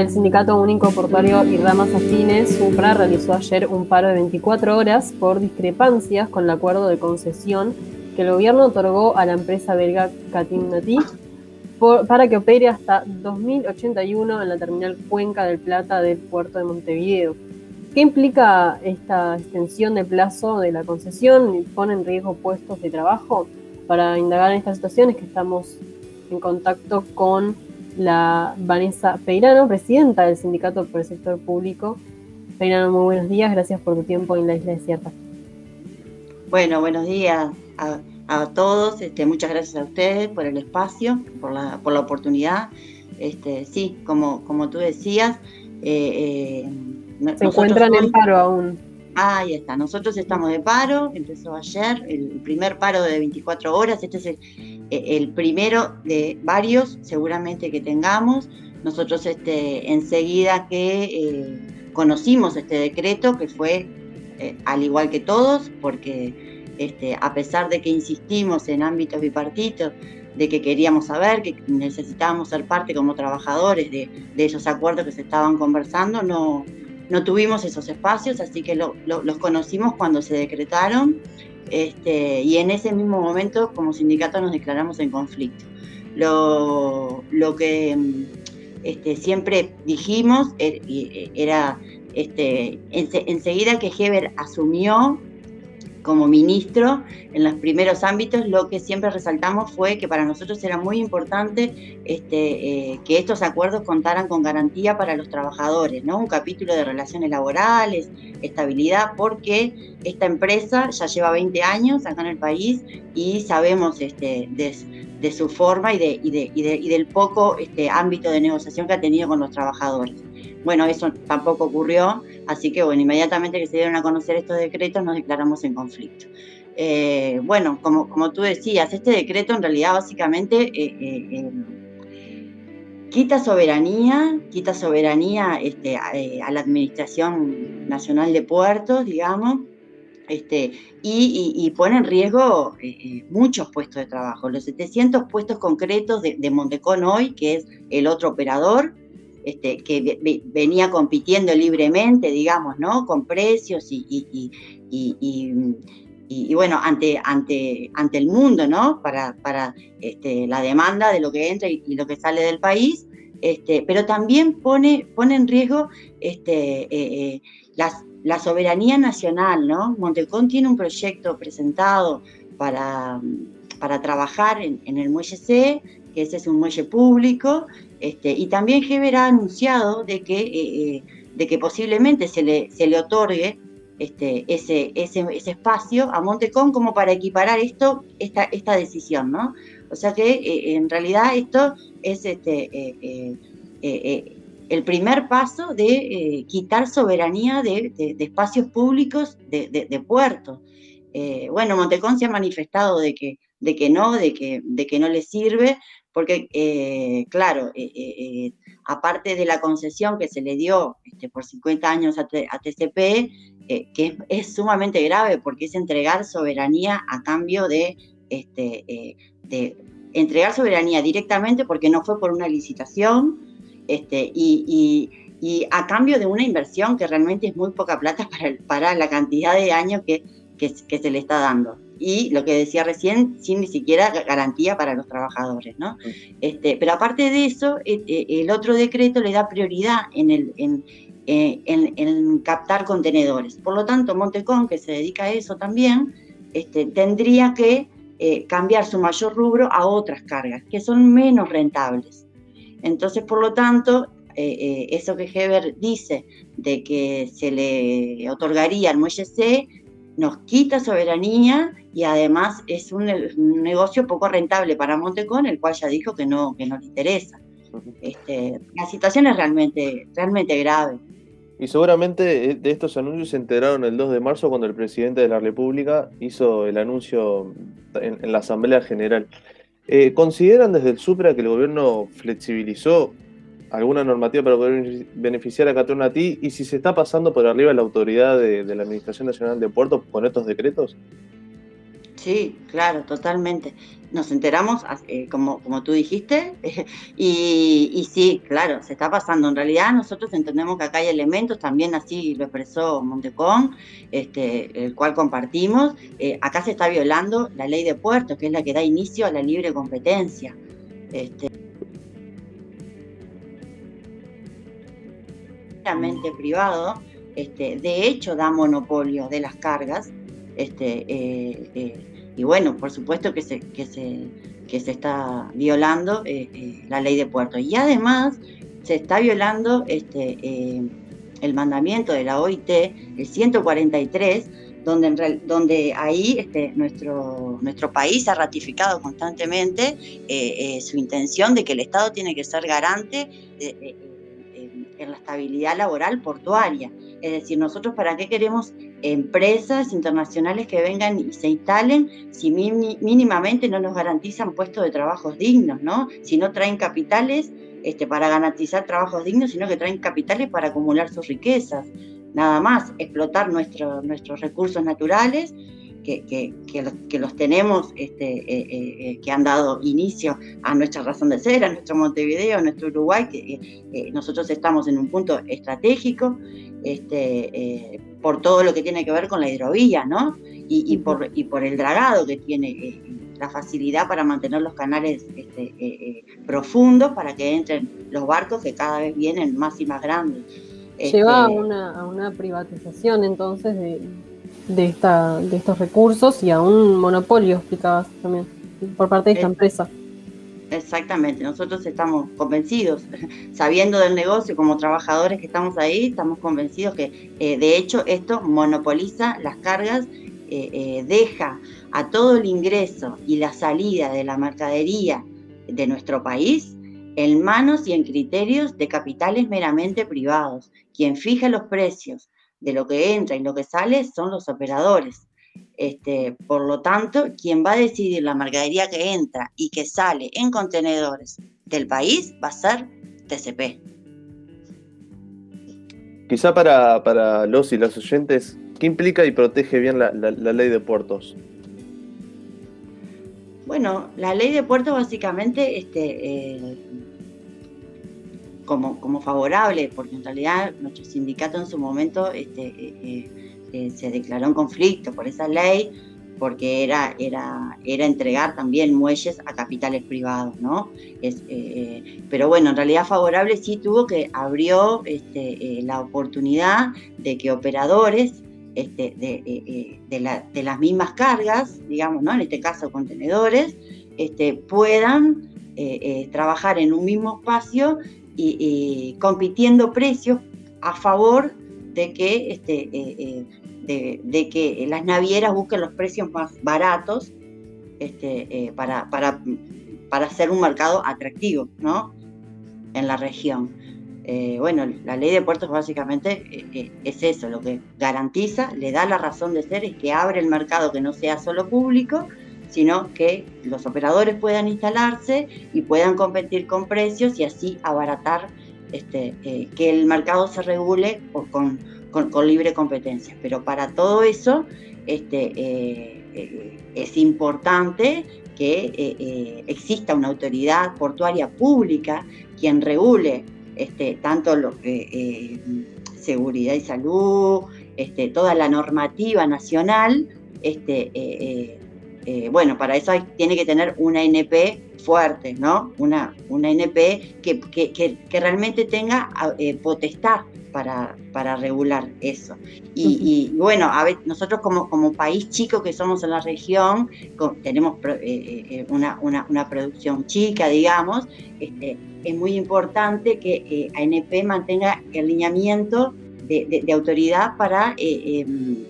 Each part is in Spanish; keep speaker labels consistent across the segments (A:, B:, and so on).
A: El Sindicato Único Portuario y Ramas Afines, SUPRA, realizó ayer un paro de 24 horas por discrepancias con el acuerdo de concesión que el gobierno otorgó a la empresa belga Catimnati para que opere hasta 2081 en la terminal Cuenca del Plata del puerto de Montevideo. ¿Qué implica esta extensión de plazo de la concesión? ¿Pone en riesgo puestos de trabajo? Para indagar en estas situaciones que estamos en contacto con la Vanessa Peirano, presidenta del Sindicato por el Sector Público. Peirano, muy buenos días, gracias por tu tiempo en la Isla Desierta.
B: Bueno, buenos días a, todos, este, muchas gracias a ustedes por el espacio, por la, por la oportunidad. Este, sí, como, como tú decías,
A: eh, eh, se encuentran en paro aún.
B: Ahí está, nosotros estamos de paro, empezó ayer el primer paro de 24 horas, este es el, el primero de varios seguramente que tengamos. Nosotros este, enseguida que eh, conocimos este decreto, que fue eh, al igual que todos, porque este, a pesar de que insistimos en ámbitos bipartitos, de que queríamos saber, que necesitábamos ser parte como trabajadores de, esos acuerdos que se estaban conversando, no, no tuvimos esos espacios, así que los conocimos cuando se decretaron este, y en ese mismo momento como sindicato nos declaramos en conflicto. Lo, que este, siempre dijimos er, era este, enseguida que Heber asumió como ministro en los primeros ámbitos, lo que siempre resaltamos fue que para nosotros era muy importante este, eh, que estos acuerdos contaran con garantía para los trabajadores, ¿no? Un capítulo de relaciones laborales, estabilidad, porque esta empresa ya lleva 20 años acá en el país y sabemos este, de, su forma y, de, y, del poco este, ámbito de negociación que ha tenido con los trabajadores. Bueno, eso tampoco ocurrió, así que bueno, inmediatamente que se dieron a conocer estos decretos nos declaramos en conflicto. Eh, bueno, como, como tú decías, este decreto en realidad básicamente eh, eh, quita soberanía, quita soberanía este, a, la Administración Nacional de Puertos, digamos, este, y, pone en riesgo muchos puestos de trabajo. Los 700 puestos concretos de, de Montecón hoy, que es el otro operador, este, que venía compitiendo libremente, digamos, ¿no? Con precios y, y, bueno, ante, ante, ante el mundo, ¿no? Para, para este, la demanda de lo que entra y, lo que sale del país, este, pero también pone, pone en riesgo este, eh, eh, la soberanía nacional, ¿no? Montecón tiene un proyecto presentado para, para trabajar en, en el muelle C, que ese es un muelle público, este, y también Heber ha anunciado de que, eh, eh, de que posiblemente se le, se le otorgue este, ese, ese, espacio a Montecón como para equiparar esto, esta, esta decisión, ¿no? O sea que eh, en realidad esto es este, el primer paso de quitar soberanía de, espacios públicos de, puertos. bueno, Montecón se ha manifestado de que, de que no, de que, de que no le sirve, porque, eh, claro, eh, eh, aparte de la concesión que se le dio este, por 50 años a, TCP, que es, sumamente grave porque es entregar soberanía a cambio de, este, entregar soberanía directamente porque no fue por una licitación este, y, a cambio de una inversión que realmente es muy poca plata para, para la cantidad de años que se le está dando y lo que decía recién, sin ni siquiera garantía para los trabajadores. ¿no? Este, pero aparte de eso, e, e, el otro decreto le da prioridad en, el, en, eh, en, captar contenedores. Por lo tanto, Montecón, que se dedica a eso también, este, tendría que eh, cambiar su mayor rubro a otras cargas, que son menos rentables. Entonces, por lo tanto, eh, eso que Heber dice de que se le otorgaría al muelle C nos quita soberanía y además es un, negocio poco rentable para Montecón, el cual ya dijo que no, que no le interesa. Este, la situación es realmente, realmente grave.
C: Y seguramente eh, de estos anuncios se enteraron el 2 de marzo cuando el presidente de la República hizo el anuncio en, la Asamblea General. Eh, ¿Consideran desde el Supra que el gobierno flexibilizó alguna normativa para poder beneficiar a Catronati y si se está pasando por arriba la autoridad de, la Administración Nacional de Puertos con estos decretos?
B: Sí, claro, totalmente. nos enteramos, eh, como, como tú dijiste, y, sí, claro, se está pasando. En realidad nosotros entendemos que acá hay elementos, también así lo expresó Montecón, este, el cual compartimos. Eh, acá se está violando la ley de puertos, que es la que da inicio a la libre competencia. Este, privado, este, de hecho da monopolio de las cargas, este, eh, y bueno, por supuesto que se, que se, que se está violando eh, eh, la ley de puertos. Y además se está violando este, eh, el mandamiento de la OIT, el 143, donde, donde ahí este, nuestro, nuestro país ha ratificado constantemente su intención de que el Estado tiene que ser garante en la estabilidad laboral portuaria. Es decir, nosotros para qué queremos empresas internacionales que vengan y se instalen si mínimamente no nos garantizan puestos de trabajos dignos, ¿no? Si no traen capitales este, para garantizar trabajos dignos, sino que traen capitales para acumular sus riquezas. Nada más, explotar nuestros recursos naturales que, que, los, tenemos, este, eh, eh, eh, que han dado inicio a nuestra razón de ser, a nuestro Montevideo, a nuestro Uruguay, que nosotros estamos en un punto estratégico este, por todo lo que tiene que ver con la hidrovía, ¿no? Y, por, y por el dragado que tiene la facilidad para mantener los canales este, profundos para que entren los barcos que cada vez vienen más y más grandes.
A: Lleva a, este, una, a una privatización entonces de, de, esta, de estos recursos y a un monopolio, explicabas también, por parte de esta empresa.
B: Exactamente, nosotros estamos convencidos, sabiendo del negocio como trabajadores que estamos ahí, estamos convencidos que eh, de hecho esto monopoliza las cargas, eh, eh, deja a todo el ingreso y la salida de la mercadería de nuestro país en manos y en criterios de capitales meramente privados. Quien fija los precios, de lo que entra y lo que sale son los operadores. Este, por lo tanto, quien va a decidir la mercadería que entra y que sale en contenedores del país va a ser TCP.
C: Quizá para, los y las oyentes, ¿qué implica y protege bien la, ley de puertos?
B: Bueno, la ley de puertos básicamente este, eh, como, favorable, porque en realidad nuestro sindicato en su momento este, eh, eh, eh, se declaró en conflicto por esa ley, porque era, era, era entregar también muelles a capitales privados, ¿no? pero bueno, en realidad favorable sí tuvo que abrió este, la oportunidad de que operadores este, de, las mismas cargas, digamos, ¿no? En este caso contenedores, puedan trabajar en un mismo espacio y, compitiendo precios a favor de que, este, eh, eh, de, que las navieras busquen los precios más baratos este, eh, para, para, para hacer un mercado atractivo ¿no? en la región. bueno, la ley de puertos básicamente es eso, lo que garantiza, le da la razón de ser, es que abre el mercado que no sea solo público, sino que los operadores puedan instalarse y puedan competir con precios y así abaratar este, eh, que el mercado se regule con, con, libre competencia. Pero para todo eso este, eh, eh, es importante que exista una autoridad portuaria pública quien regule este, tanto lo, seguridad y salud, este, toda la normativa nacional, este, bueno, para eso tiene que tener una NP fuerte, ¿no? Una, una NP que, realmente tenga eh, potestad para, para, regular eso. Y, bueno, a ver, nosotros como, como país chico que somos en la región, tenemos eh, una, producción chica, digamos, este, es muy importante que ANP mantenga el lineamiento de, de autoridad para em,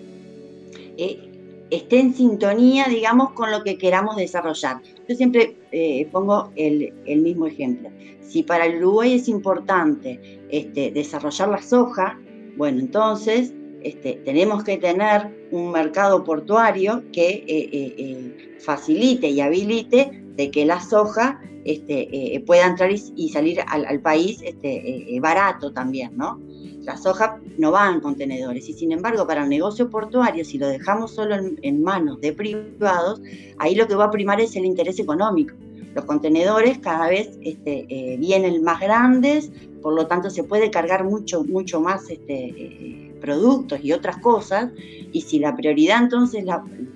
B: esté en sintonía, digamos, con lo que queramos desarrollar. Yo siempre eh, pongo el, mismo ejemplo. Si para el Uruguay es importante este, desarrollar la soja, bueno, entonces este, tenemos que tener un mercado portuario que eh, eh, facilite y habilite de que la soja este, pueda entrar y, salir al, al país barato también, ¿no? La soja no va en contenedores y sin embargo para el negocio portuario, si lo dejamos solo en, manos de privados, ahí lo que va a primar es el interés económico. Los contenedores cada vez este, eh, vienen más grandes, por lo tanto se puede cargar mucho, mucho más este, eh, productos y otras cosas, y si la prioridad entonces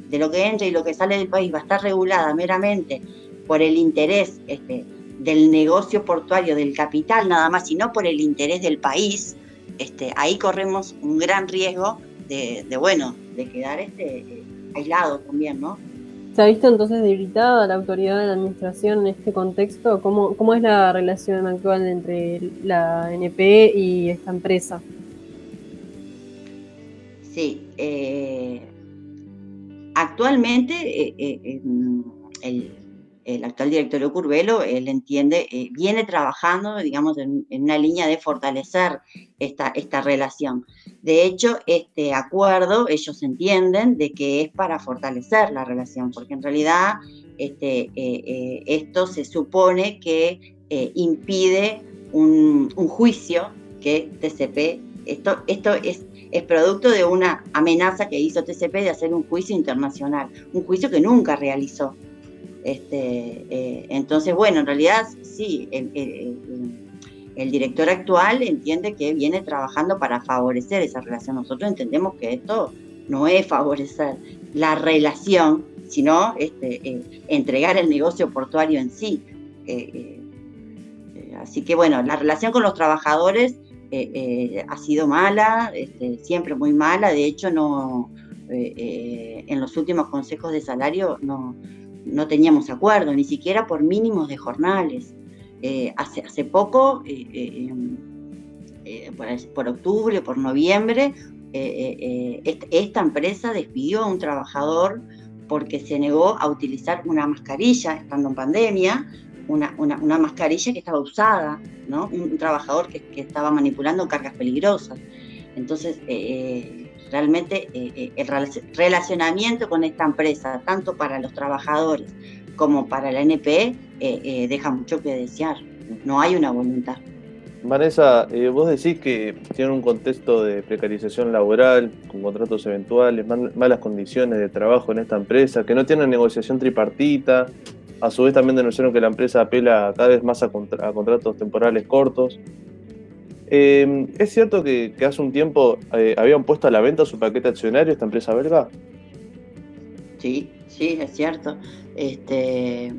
B: de lo que entra y lo que sale del país va a estar regulada meramente por el interés este, del negocio portuario, del capital nada más, sino por el interés del país, este, ahí corremos un gran riesgo de, bueno, de quedar este, aislado también, ¿no?
A: ¿Se ha visto entonces debilitada la autoridad de la administración en este contexto? ¿Cómo, cómo es la relación actual entre la NP y esta empresa?
B: Sí, eh, actualmente eh, eh, el, el actual directorio Curvelo, él entiende, eh, viene trabajando, digamos, en, una línea de fortalecer esta, esta relación. De hecho, este acuerdo, ellos entienden de que es para fortalecer la relación, porque en realidad este, eh, eh, esto se supone que impide un, juicio que TCP, esto, esto es, es producto de una amenaza que hizo TCP de hacer un juicio internacional, un juicio que nunca realizó. Este, eh, entonces, bueno, en realidad sí, el, director actual entiende que viene trabajando para favorecer esa relación. Nosotros entendemos que esto no es favorecer la relación, sino este, eh, entregar el negocio portuario en sí. Eh, así que bueno, la relación con los trabajadores ha sido mala, este, siempre muy mala. De hecho, no, en los últimos consejos de salario no, no teníamos acuerdo, ni siquiera por mínimos de jornales. Eh, hace, hace poco, eh, eh, por, octubre, por noviembre, esta, empresa despidió a un trabajador porque se negó a utilizar una mascarilla, estando en pandemia, una, mascarilla que estaba usada, ¿no? un, trabajador que, que, estaba manipulando cargas peligrosas. Entonces, realmente eh, eh, el relacionamiento con esta empresa, tanto para los trabajadores como para la NPE, eh, deja mucho que desear. No hay una voluntad.
C: Vanessa, vos decís que tiene un contexto de precarización laboral, con contratos eventuales, malas condiciones de trabajo en esta empresa, que no tiene negociación tripartita. A su vez también denunciaron que la empresa apela cada vez más a contratos temporales cortos. Em, ¿Es cierto que, hace un tiempo eh, habían puesto a la venta su paquete accionario esta empresa belga?
B: Sí, sí, es cierto. Este,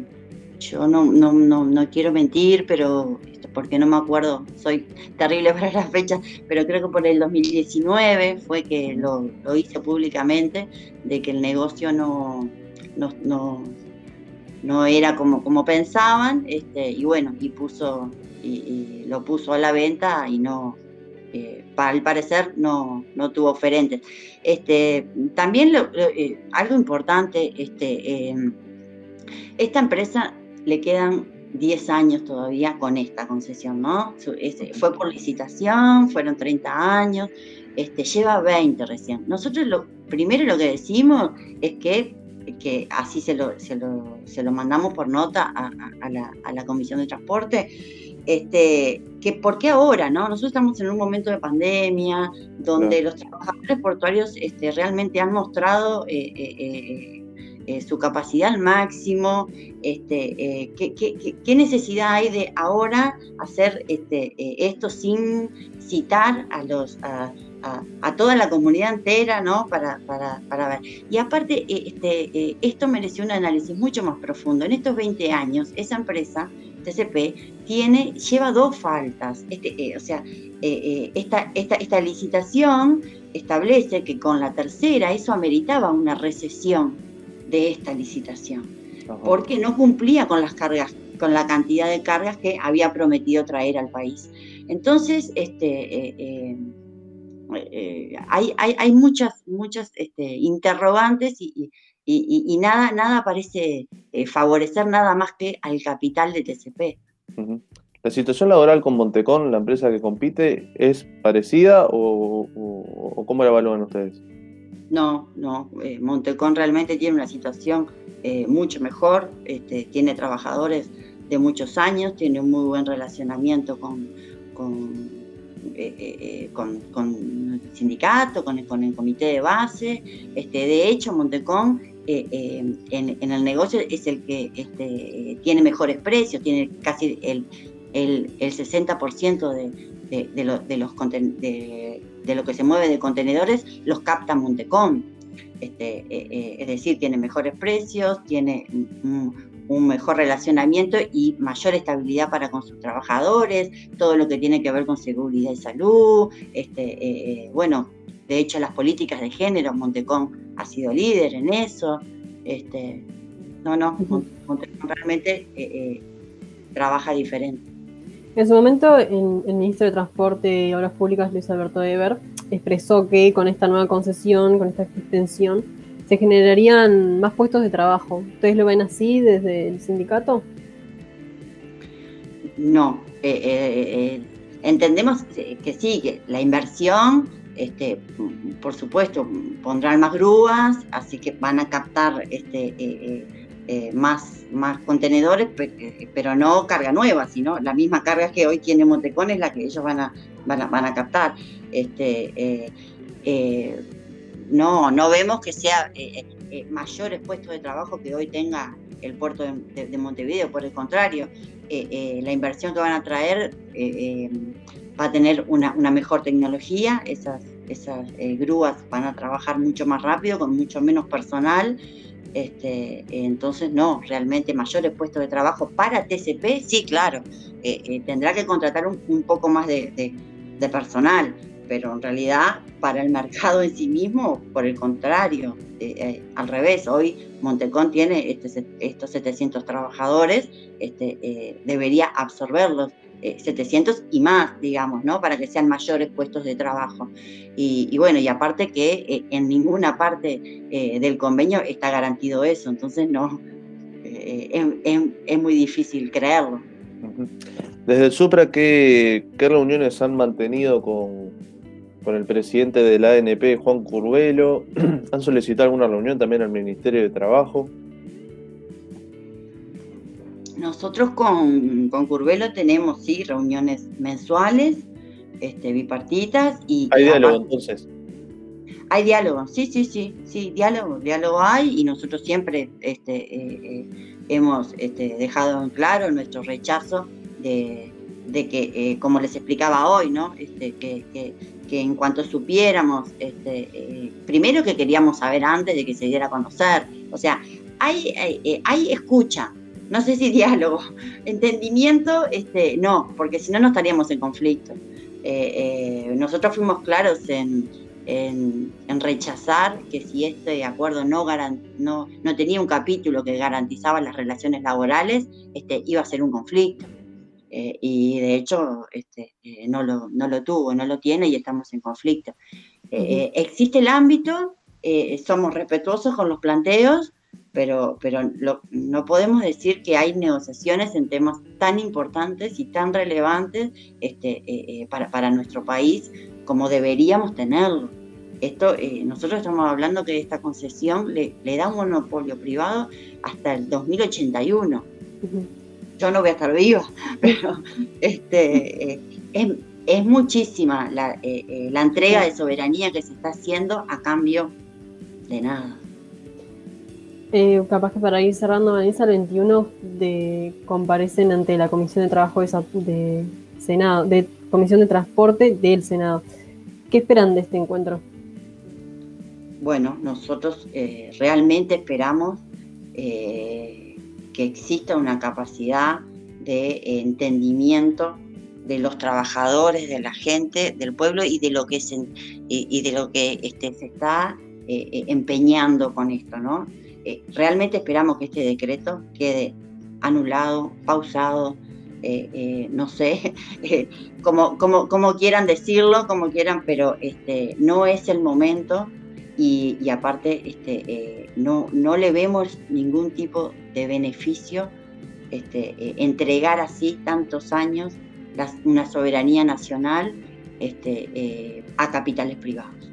B: yo no, no, no, quiero mentir, pero porque no me acuerdo, soy terrible para las fechas, pero creo que por el 2019 fue que lo, hice públicamente, de que el negocio no, no, no, era como, como pensaban, este, y bueno, y puso y, lo puso a la venta y no, eh, al parecer no, no tuvo oferentes. Este, también eh, algo importante, este, em, esta empresa le quedan 10 años todavía con esta concesión, ¿no? fue por licitación, fueron 30 años, este, lleva 20 recién. Nosotros lo primero lo que decimos es que, que así se lo, se lo, se lo mandamos por nota a, a, la, a la Comisión de Transporte, este, que por qué ahora, ¿no? Nosotros estamos en un momento de pandemia, donde los trabajadores portuarios este, realmente han mostrado eh, eh, eh, su capacidad al máximo. Este, ¿qué, necesidad hay de ahora hacer este, esto sin citar a los a, toda la comunidad entera, ¿no? Para, para, para ver. Y aparte, este, esto mereció un análisis mucho más profundo. En estos 20 años, esa empresa TCP tiene, lleva dos faltas. Este, eh, o sea, eh, eh, esta, esta, esta, licitación establece que con la tercera eso ameritaba una recesión de esta licitación, porque no cumplía con las cargas, con la cantidad de cargas que había prometido traer al país. Entonces, este, hay, hay, hay, muchas, muchas este, interrogantes y, y, nada, nada parece eh, favorecer nada más que al capital de TCP.
C: ¿La situación laboral con Montecón, la empresa que compite, es parecida o, cómo la evalúan ustedes?
B: No, no. Eh, Montecón realmente tiene una situación eh, mucho mejor, este, tiene trabajadores de muchos años, tiene un muy buen relacionamiento con, con, el sindicato, con el, con el, comité de base. Este, de hecho, Montecón en, el negocio es el que este, tiene mejores precios, tiene casi el, el, el 60% de, de, de, lo, los, de, lo que se mueve de contenedores, los capta Montecom. Este, eh, eh, es decir, tiene mejores precios, tiene un, un, mejor relacionamiento y mayor estabilidad para con sus trabajadores, todo lo que tiene que ver con seguridad y salud. Este, eh, bueno, de hecho, las políticas de género, Montecom ha sido líder en eso. Este, no, no, Montecom realmente trabaja diferente.
A: En su momento, el, ministro de Transporte y Obras Públicas, Luis Alberto Eber, expresó que con esta nueva concesión, con esta extensión, se generarían más puestos de trabajo. ¿Ustedes lo ven así desde el sindicato?
B: No, eh, eh, eh, entendemos que sí, que la inversión, este, por supuesto, pondrán más grúas, así que van a captar este, más, más contenedores, pero no carga nueva, sino la misma carga que hoy tiene Montecón es la que ellos van a, van a, van a captar. Este, no, no vemos que sea mayores puestos de trabajo que hoy tenga el puerto de, Montevideo, por el contrario, la inversión que van a traer va a tener una, mejor tecnología, esas, esas grúas van a trabajar mucho más rápido, con mucho menos personal. Este, entonces, no, realmente mayores puestos de trabajo para TCP, sí, claro, eh, eh, tendrá que contratar un, poco más de, personal, pero en realidad para el mercado en sí mismo, por el contrario, eh, al revés, hoy Montecón tiene este, estos 700 trabajadores, este, debería absorberlos 700 eh, y más, digamos, ¿no? Para que sean mayores puestos de trabajo. Y, bueno, y aparte que eh, en ninguna parte eh, del convenio está garantido eso, entonces no, es, muy difícil creerlo.
C: Desde Supra, ¿qué, qué reuniones han mantenido con, con el presidente de la ANP, Juan Curvelo? ¿Han solicitado alguna reunión también al Ministerio de Trabajo?
B: Nosotros con, con Curvelo tenemos, sí, reuniones mensuales, este, bipartitas y...
C: ¿Hay diálogo entonces?
B: Hay diálogo, sí, sí, sí, sí, diálogo, diálogo hay y nosotros siempre este, eh, eh, hemos este, dejado en claro nuestro rechazo de, que, eh, como les explicaba hoy, ¿no? Este, que, que, en cuanto supiéramos, este, primero que queríamos saber antes de que se diera a conocer, o sea, hay, hay, hay escucha, no sé si diálogo, entendimiento, este, no, porque si no, no estaríamos en conflicto. Eh, eh, nosotros fuimos claros en, rechazar que si este acuerdo no, no, no, tenía un capítulo que garantizaba las relaciones laborales, este, iba a ser un conflicto. Eh, y de hecho este, no, lo, no lo tuvo, no lo tiene y estamos en conflicto. existe el ámbito, somos respetuosos con los planteos, pero, pero no podemos decir que hay negociaciones en temas tan importantes y tan relevantes este, eh, eh, para, para, nuestro país como deberíamos tenerlo. Esto, eh, nosotros estamos hablando que esta concesión le, le, da un monopolio privado hasta el 2081. Yo no voy a estar viva, pero este, es, es, muchísima la, la entrega de soberanía que se está haciendo a cambio de nada.
A: Eh, capaz que para ir cerrando, Vanessa, el 21 de, comparecen ante la Comisión de Trabajo de, Senado, de Comisión de Transporte del Senado. ¿Qué esperan de este encuentro?
B: Bueno, nosotros eh, realmente esperamos eh, que exista una capacidad de entendimiento de los trabajadores, de la gente, del pueblo y de lo que se, y, de lo que este, se está empeñando con esto, ¿no? Eh, realmente esperamos que este decreto quede anulado, pausado, eh, eh, no sé, como, como, quieran decirlo, como quieran, pero este, no es el momento y, aparte este, no, no le vemos ningún tipo de beneficio este, entregar así tantos años una soberanía nacional este, a capitales privados.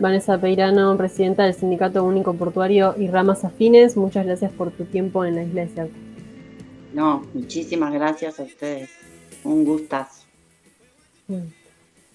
A: Vanessa Peirano, presidenta del Sindicato Único Portuario y Ramas Afines, muchas gracias por tu tiempo en la iglesia.
B: No, muchísimas gracias a ustedes. Un gustazo.
A: Mm.